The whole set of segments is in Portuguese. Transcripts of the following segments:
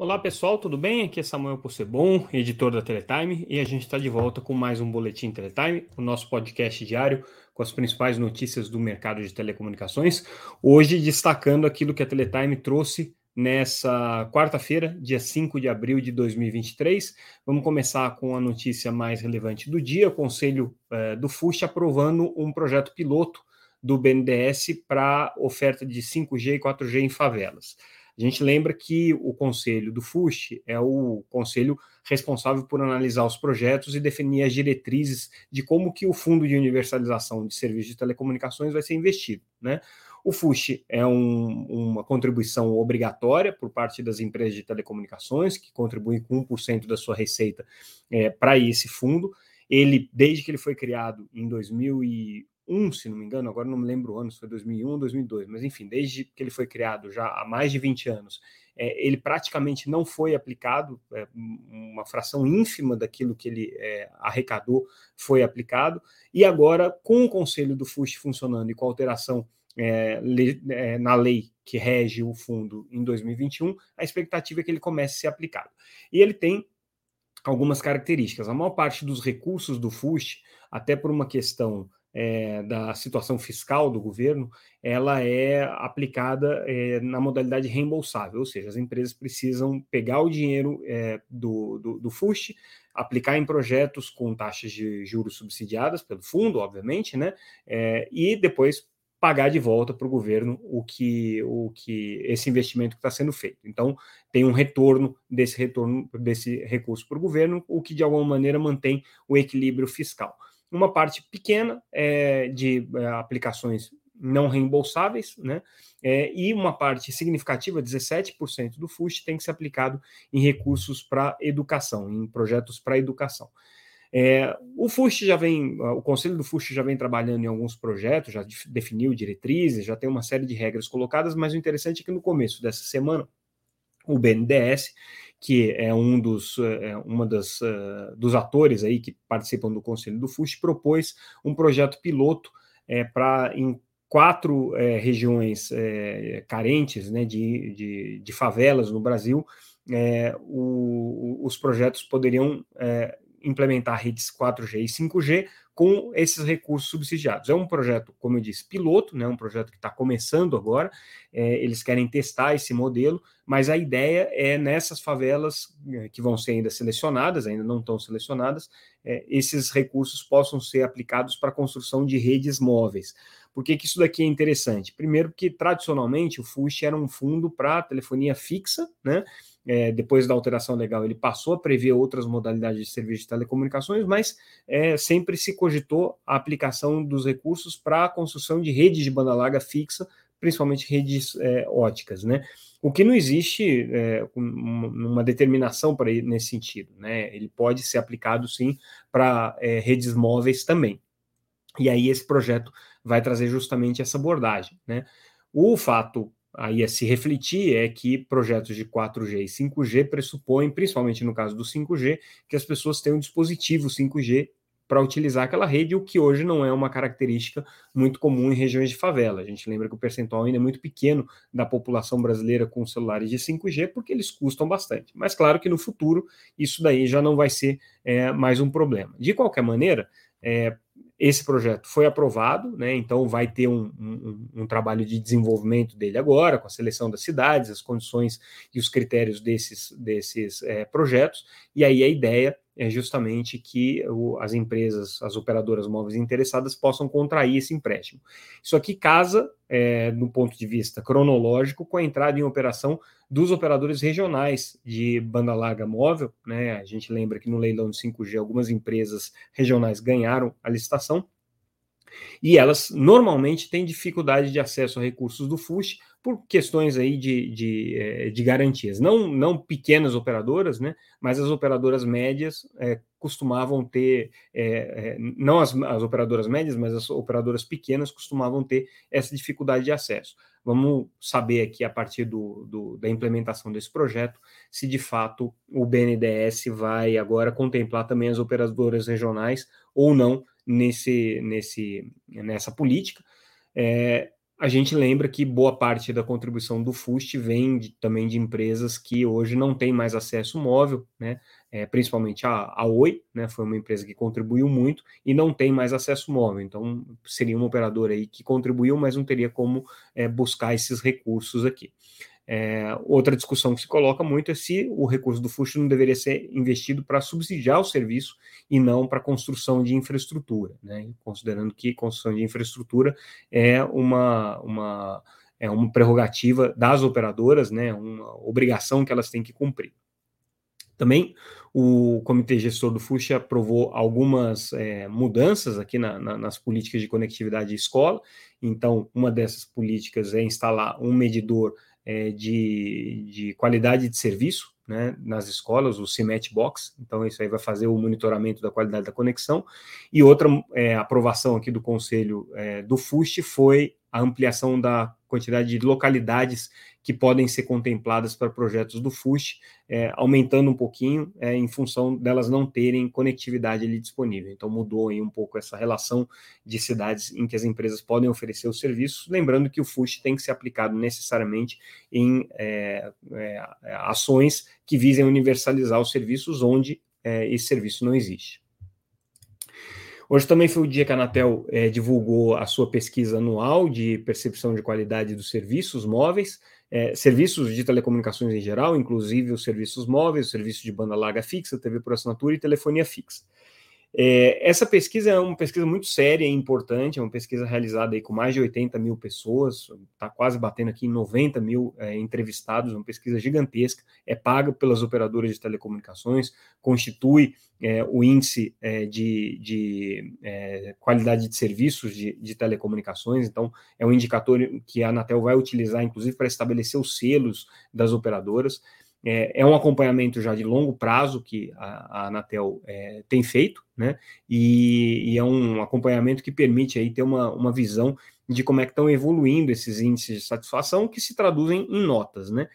Olá pessoal, tudo bem? Aqui é Samuel Possebon, editor da Teletime, e a gente está de volta com mais um Boletim Teletime, o nosso podcast diário com as principais notícias do mercado de telecomunicações. Hoje destacando aquilo que a Teletime trouxe nessa quarta-feira, dia 5 de abril de 2023. Vamos começar com a notícia mais relevante do dia: o Conselho eh, do FUSH aprovando um projeto piloto do BNDES para oferta de 5G e 4G em favelas. A gente lembra que o conselho do FUSH é o conselho responsável por analisar os projetos e definir as diretrizes de como que o Fundo de Universalização de Serviços de Telecomunicações vai ser investido, né? O FUSH é um, uma contribuição obrigatória por parte das empresas de telecomunicações, que contribuem com 1% da sua receita é, para esse fundo. Ele, desde que ele foi criado em 2000 2001, se não me engano, agora não me lembro o ano, se foi 2001 ou 2002, mas enfim, desde que ele foi criado já há mais de 20 anos, é, ele praticamente não foi aplicado, é, uma fração ínfima daquilo que ele é, arrecadou foi aplicado, e agora, com o conselho do FUST funcionando e com a alteração é, le, é, na lei que rege o fundo em 2021, a expectativa é que ele comece a ser aplicado. E ele tem algumas características. A maior parte dos recursos do FUST, até por uma questão é, da situação fiscal do governo, ela é aplicada é, na modalidade reembolsável, ou seja, as empresas precisam pegar o dinheiro é, do, do, do FUST, aplicar em projetos com taxas de juros subsidiadas pelo fundo, obviamente, né, e depois pagar de volta para o governo o que, o que esse investimento que está sendo feito. Então, tem um retorno desse retorno desse recurso para o governo, o que de alguma maneira mantém o equilíbrio fiscal uma parte pequena é, de é, aplicações não reembolsáveis, né? É, e uma parte significativa, 17% do FUST, tem que ser aplicado em recursos para educação, em projetos para educação. É, o FUST já vem, o Conselho do FUST já vem trabalhando em alguns projetos, já definiu diretrizes, já tem uma série de regras colocadas, mas o interessante é que no começo dessa semana, o BNDES que é um dos, é, uma das, uh, dos atores aí que participam do Conselho do FUSH, propôs um projeto piloto é, para em quatro é, regiões carentes né, de, de, de, favelas no Brasil, o, os projetos poderiam implementar redes 4G e 5G com esses recursos subsidiados. É um projeto, como eu disse, piloto, né, um projeto que está começando agora, é, eles querem testar esse modelo, mas a ideia é nessas favelas é, que vão ser ainda selecionadas, ainda não estão selecionadas, é, esses recursos possam ser aplicados para a construção de redes móveis. Por que, que isso daqui é interessante? Primeiro, porque tradicionalmente o FUSH era um fundo para telefonia fixa, né? é, depois da alteração legal, ele passou a prever outras modalidades de serviço de telecomunicações, mas é, sempre se cogitou a aplicação dos recursos para a construção de redes de banda larga fixa, principalmente redes é, óticas, né? O que não existe é, uma determinação para nesse sentido, né? Ele pode ser aplicado sim para é, redes móveis também. E aí esse projeto vai trazer justamente essa abordagem, né? O fato aí a se refletir é que projetos de 4G e 5G pressupõem, principalmente no caso do 5G, que as pessoas tenham um dispositivo 5G para utilizar aquela rede, o que hoje não é uma característica muito comum em regiões de favela. A gente lembra que o percentual ainda é muito pequeno da população brasileira com celulares de 5G, porque eles custam bastante. Mas claro que no futuro isso daí já não vai ser é, mais um problema. De qualquer maneira, é, esse projeto foi aprovado, né, então vai ter um, um, um, trabalho de desenvolvimento dele agora, com a seleção das cidades, as condições e os critérios desses, desses é, projetos, e aí a ideia é justamente que o, as empresas, as operadoras móveis interessadas possam contrair esse empréstimo. Isso aqui casa, é, no ponto de vista cronológico, com a entrada em operação dos operadores regionais de banda larga móvel. Né? A gente lembra que no leilão de 5G algumas empresas regionais ganharam a licitação e elas normalmente têm dificuldade de acesso a recursos do FUSH por questões aí de, de, eh, de, garantias. Não, não pequenas operadoras, né, mas as operadoras médias é, costumavam ter, é, não as, as operadoras médias, mas as operadoras pequenas costumavam ter essa dificuldade de acesso. Vamos saber aqui, a partir do, do, da implementação desse projeto, se de fato o BNDES vai agora contemplar também as operadoras regionais ou não nesse, nesse, nessa política. É, a gente lembra que boa parte da contribuição do FUST vem de, também de empresas que hoje não têm mais acesso móvel, né? É, principalmente a, a Oi, né? Foi uma empresa que contribuiu muito e não tem mais acesso móvel. Então, seria uma operadora aí que contribuiu, mas não teria como é, buscar esses recursos aqui. É, outra discussão que se coloca muito é se o recurso do FUST não deveria ser investido para subsidiar o serviço e não para construção de infraestrutura, né? considerando que construção de infraestrutura é uma, uma, é uma prerrogativa das operadoras, né? uma obrigação que elas têm que cumprir. Também o Comitê Gestor do FUSH aprovou algumas é, mudanças aqui na, na, nas políticas de conectividade de escola. Então, uma dessas políticas é instalar um medidor é, de, de qualidade de serviço né, nas escolas, o CIMET Box, então isso aí vai fazer o monitoramento da qualidade da conexão. E outra é, aprovação aqui do Conselho é, do FUST foi a ampliação da quantidade de localidades que podem ser contempladas para projetos do FUST, é, aumentando um pouquinho é, em função delas não terem conectividade ali disponível. Então mudou aí um pouco essa relação de cidades em que as empresas podem oferecer os serviços, lembrando que o FUST tem que ser aplicado necessariamente em é, é ações que visem universalizar os serviços onde é, esse serviço não existe. Hoje também foi o dia que a Anatel é, divulgou a sua pesquisa anual de percepção de qualidade dos serviços móveis, é, serviços de telecomunicações em geral, inclusive os serviços móveis, o serviço de banda larga fixa, TV por assinatura e telefonia fixa. É, essa pesquisa é uma pesquisa muito séria e importante, é uma pesquisa realizada aí com mais de 80 mil pessoas, está quase batendo aqui em 90 mil é, entrevistados, uma pesquisa gigantesca, é paga pelas operadoras de telecomunicações, constitui é, o índice é, de, de é, qualidade de serviços de, de, telecomunicações, então é um indicador que a Anatel vai utilizar, inclusive, para estabelecer os selos das operadoras. É, é, um acompanhamento já de longo prazo que a, a Anatel é, tem feito, né? E, e, é um acompanhamento que permite aí ter uma, uma visão de como é que estão evoluindo esses índices de satisfação que se traduzem em notas, né?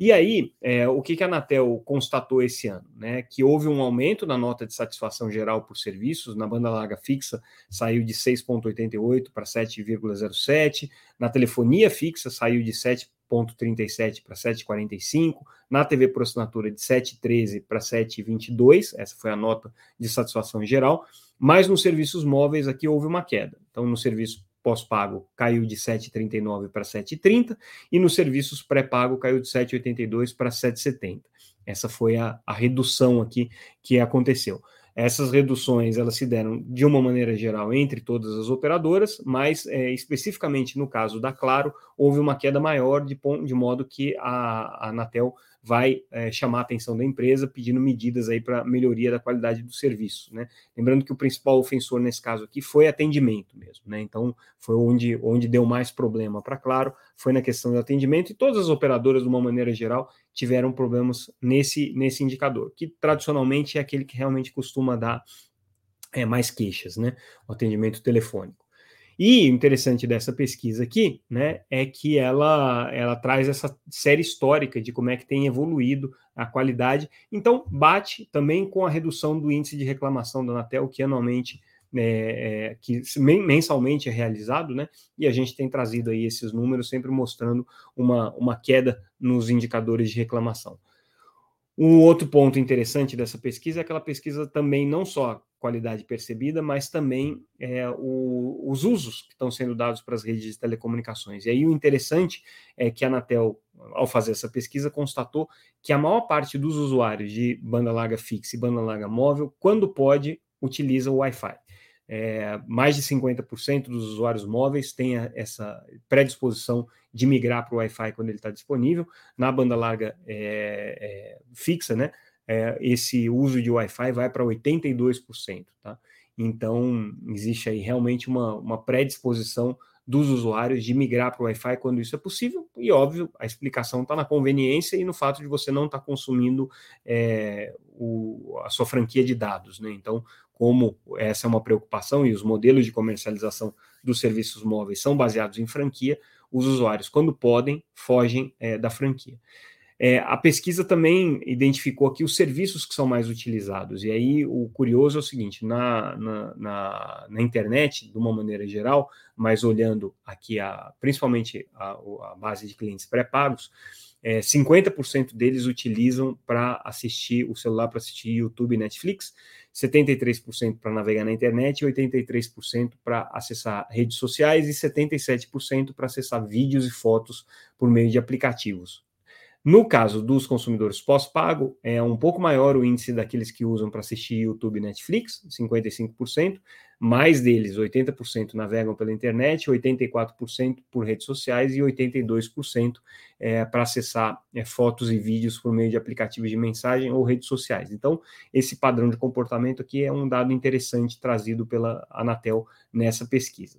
E aí, é, o que, que a Anatel constatou esse ano? Né? Que houve um aumento na nota de satisfação geral por serviços, na banda larga fixa saiu de 6,88 para 7,07, na telefonia fixa saiu de 7,37 para 7,45, na TV por assinatura de 7,13 para 7,22, essa foi a nota de satisfação geral, mas nos serviços móveis aqui houve uma queda. Então, no serviço pós-pago caiu de 7,39 para 7,30 e nos serviços pré-pago caiu de 7,82 para 7,70. Essa foi a, a redução aqui que aconteceu. Essas reduções elas se deram de uma maneira geral entre todas as operadoras, mas é, especificamente no caso da Claro houve uma queda maior de, de modo que a, a Anatel vai é, chamar a atenção da empresa pedindo medidas aí para melhoria da qualidade do serviço, né? Lembrando que o principal ofensor nesse caso aqui foi atendimento mesmo, né? Então foi onde, onde deu mais problema para Claro, foi na questão do atendimento e todas as operadoras de uma maneira geral tiveram problemas nesse nesse indicador, que tradicionalmente é aquele que realmente costuma dar é, mais queixas, né? O atendimento telefônico. E interessante dessa pesquisa aqui, né, é que ela, ela traz essa série histórica de como é que tem evoluído a qualidade. Então, bate também com a redução do índice de reclamação da Anatel, que anualmente, é, é, que mensalmente é realizado, né, e a gente tem trazido aí esses números sempre mostrando uma, uma queda nos indicadores de reclamação. Um outro ponto interessante dessa pesquisa é que ela pesquisa também não só a qualidade percebida, mas também é, o, os usos que estão sendo dados para as redes de telecomunicações. E aí o interessante é que a Anatel, ao fazer essa pesquisa, constatou que a maior parte dos usuários de banda larga fixa e banda larga móvel, quando pode, utiliza o Wi-Fi é, mais de 50% dos usuários móveis têm essa predisposição de migrar para o Wi-Fi quando ele está disponível. Na banda larga é, é, fixa, né, é, esse uso de Wi-Fi vai para 82%. Tá? Então, existe aí realmente uma, uma predisposição dos usuários de migrar para o Wi-Fi quando isso é possível, e óbvio, a explicação está na conveniência e no fato de você não estar tá consumindo é, o, a sua franquia de dados. Né? Então, como essa é uma preocupação e os modelos de comercialização dos serviços móveis são baseados em franquia, os usuários, quando podem, fogem é, da franquia. É, a pesquisa também identificou aqui os serviços que são mais utilizados. E aí o curioso é o seguinte: na, na, na, na internet, de uma maneira geral, mas olhando aqui a, principalmente a, a base de clientes pré-pagos, é, 50% deles utilizam para assistir o celular para assistir YouTube e Netflix, 73% para navegar na internet, 83% para acessar redes sociais e 77% para acessar vídeos e fotos por meio de aplicativos. No caso dos consumidores pós-pago, é um pouco maior o índice daqueles que usam para assistir YouTube e Netflix, 55%, mais deles, 80% navegam pela internet, 84% por redes sociais e 82% é, para acessar é, fotos e vídeos por meio de aplicativos de mensagem ou redes sociais. Então, esse padrão de comportamento aqui é um dado interessante trazido pela Anatel nessa pesquisa.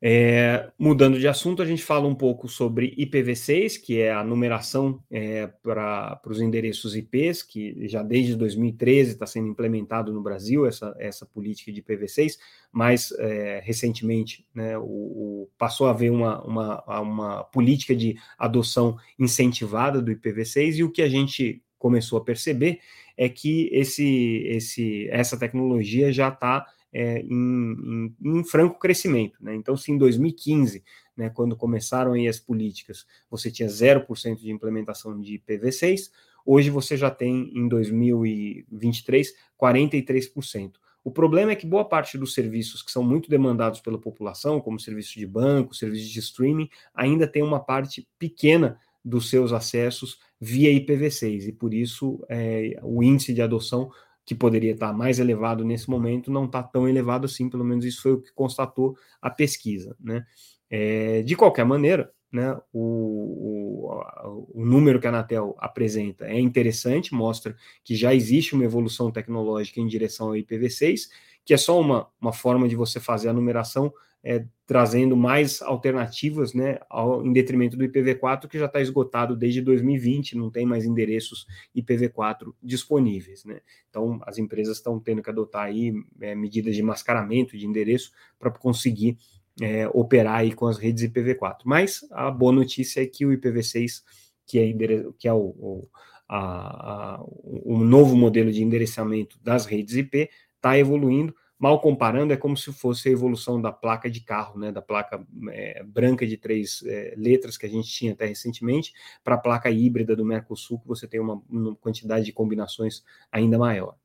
É, mudando de assunto, a gente fala um pouco sobre IPv6, que é a numeração é, para os endereços IPs, que já desde 2013 está sendo implementado no Brasil essa, essa política de IPv6, mas é, recentemente né, o, o, passou a haver uma, uma, uma política de adoção incentivada do IPv6, e o que a gente começou a perceber é que esse, esse, essa tecnologia já está é, em, em, em, franco crescimento. Né? Então, se em 2015, né, quando começaram aí as políticas, você tinha 0% de implementação de IPv6, hoje você já tem, em 2023, 43%. O problema é que boa parte dos serviços que são muito demandados pela população, como serviços de banco, serviços de streaming, ainda tem uma parte pequena dos seus acessos via IPv6, e por isso é, o índice de adoção que poderia estar mais elevado nesse momento, não está tão elevado assim, pelo menos isso foi o que constatou a pesquisa. Né? É, de qualquer maneira, né, o, o, o, número que a Anatel apresenta é interessante, mostra que já existe uma evolução tecnológica em direção ao IPv6, que é só uma, uma forma de você fazer a numeração é, trazendo mais alternativas, né, ao, em detrimento do IPv4, que já está esgotado desde 2020, não tem mais endereços IPv4 disponíveis, né. Então, as empresas estão tendo que adotar aí é, medidas de mascaramento de endereço para conseguir é, operar aí com as redes IPv4. Mas a boa notícia é que o IPv6, que é, que é o, o, a, a, o novo modelo de endereçamento das redes IP, está evoluindo, mal comparando, é como se fosse a evolução da placa de carro, né, da placa é, branca de três é, letras que a gente tinha até recentemente, para a placa híbrida do Mercosul, que você tem uma, uma, quantidade de combinações ainda maior.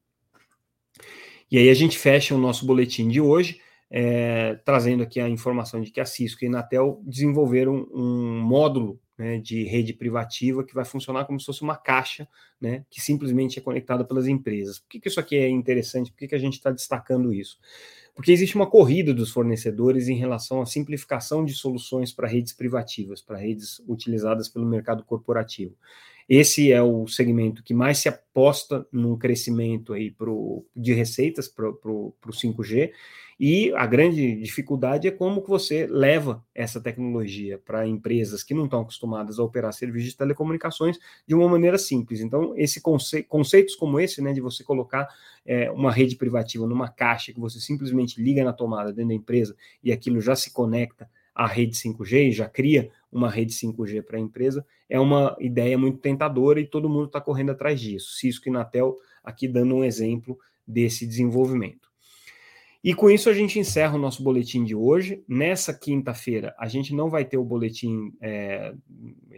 E aí a gente fecha o nosso boletim de hoje, é, trazendo aqui a informação de que a Cisco e a Inatel desenvolveram um módulo né, de rede privativa que vai funcionar como se fosse uma caixa, né, que simplesmente é conectada pelas empresas. Por que, que isso aqui é interessante? Por que, que a gente está destacando isso? Porque existe uma corrida dos fornecedores em relação à simplificação de soluções para redes privativas, para redes utilizadas pelo mercado corporativo. Esse é o segmento que mais se aposta num crescimento aí pro, de receitas para o 5G, e a grande dificuldade é como que você leva essa tecnologia para empresas que não estão acostumadas a operar serviços de telecomunicações de uma maneira simples. Então, esse conce conceitos como esse, né, de você colocar é, uma rede privativa numa caixa que você simplesmente liga na tomada dentro da empresa e aquilo já se conecta à rede 5G e já cria uma rede 5G para a empresa, é uma ideia muito tentadora e todo mundo está correndo atrás disso. Cisco e Natel aqui dando um exemplo desse desenvolvimento. E com isso a gente encerra o nosso boletim de hoje. Nessa quinta-feira a gente não vai ter o boletim é,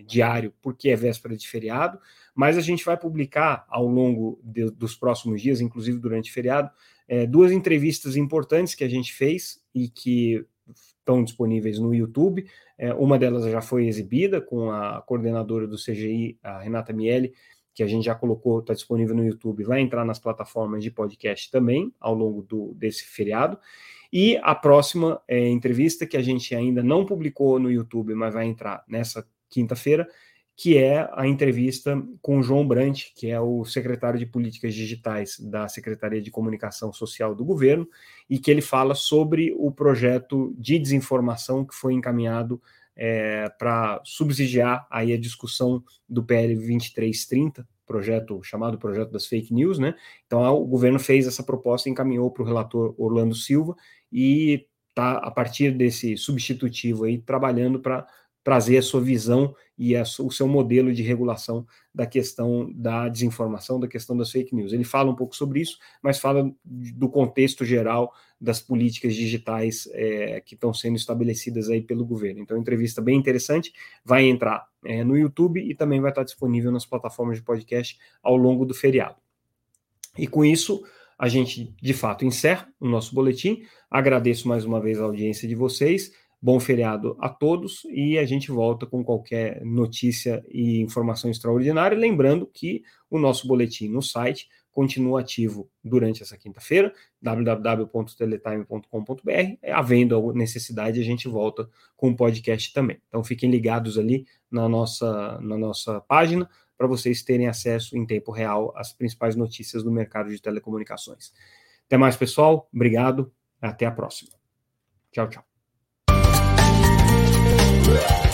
diário porque é véspera de feriado, mas a gente vai publicar ao longo de, dos próximos dias, inclusive durante o feriado, é, duas entrevistas importantes que a gente fez e que estão disponíveis no YouTube. É, uma delas já foi exibida com a coordenadora do CGI, a Renata Miele, que a gente já colocou, está disponível no YouTube, vai entrar nas plataformas de podcast também ao longo do, desse feriado. E a próxima é, entrevista, que a gente ainda não publicou no YouTube, mas vai entrar nessa quinta-feira, que é a entrevista com o João Brant, que é o secretário de Políticas Digitais da Secretaria de Comunicação Social do governo, e que ele fala sobre o projeto de desinformação que foi encaminhado é, para subsidiar aí a discussão do PL 2330, projeto chamado projeto das fake news, né? Então o governo fez essa proposta, encaminhou para o relator Orlando Silva e está a partir desse substitutivo aí trabalhando para trazer a sua visão e a, o seu modelo de regulação da questão da desinformação, da questão das fake news. Ele fala um pouco sobre isso, mas fala do contexto geral das políticas digitais é, que estão sendo estabelecidas aí pelo governo. Então, entrevista bem interessante, vai entrar é, no YouTube e também vai estar disponível nas plataformas de podcast ao longo do feriado. E com isso, a gente de fato encerra o nosso boletim. Agradeço mais uma vez a audiência de vocês. Bom feriado a todos e a gente volta com qualquer notícia e informação extraordinária. Lembrando que o nosso boletim no site continua ativo durante essa quinta-feira, www.teletime.com.br. Havendo necessidade, a gente volta com o podcast também. Então fiquem ligados ali na nossa, na nossa página para vocês terem acesso em tempo real às principais notícias do mercado de telecomunicações. Até mais, pessoal. Obrigado. Até a próxima. Tchau, tchau. Yeah.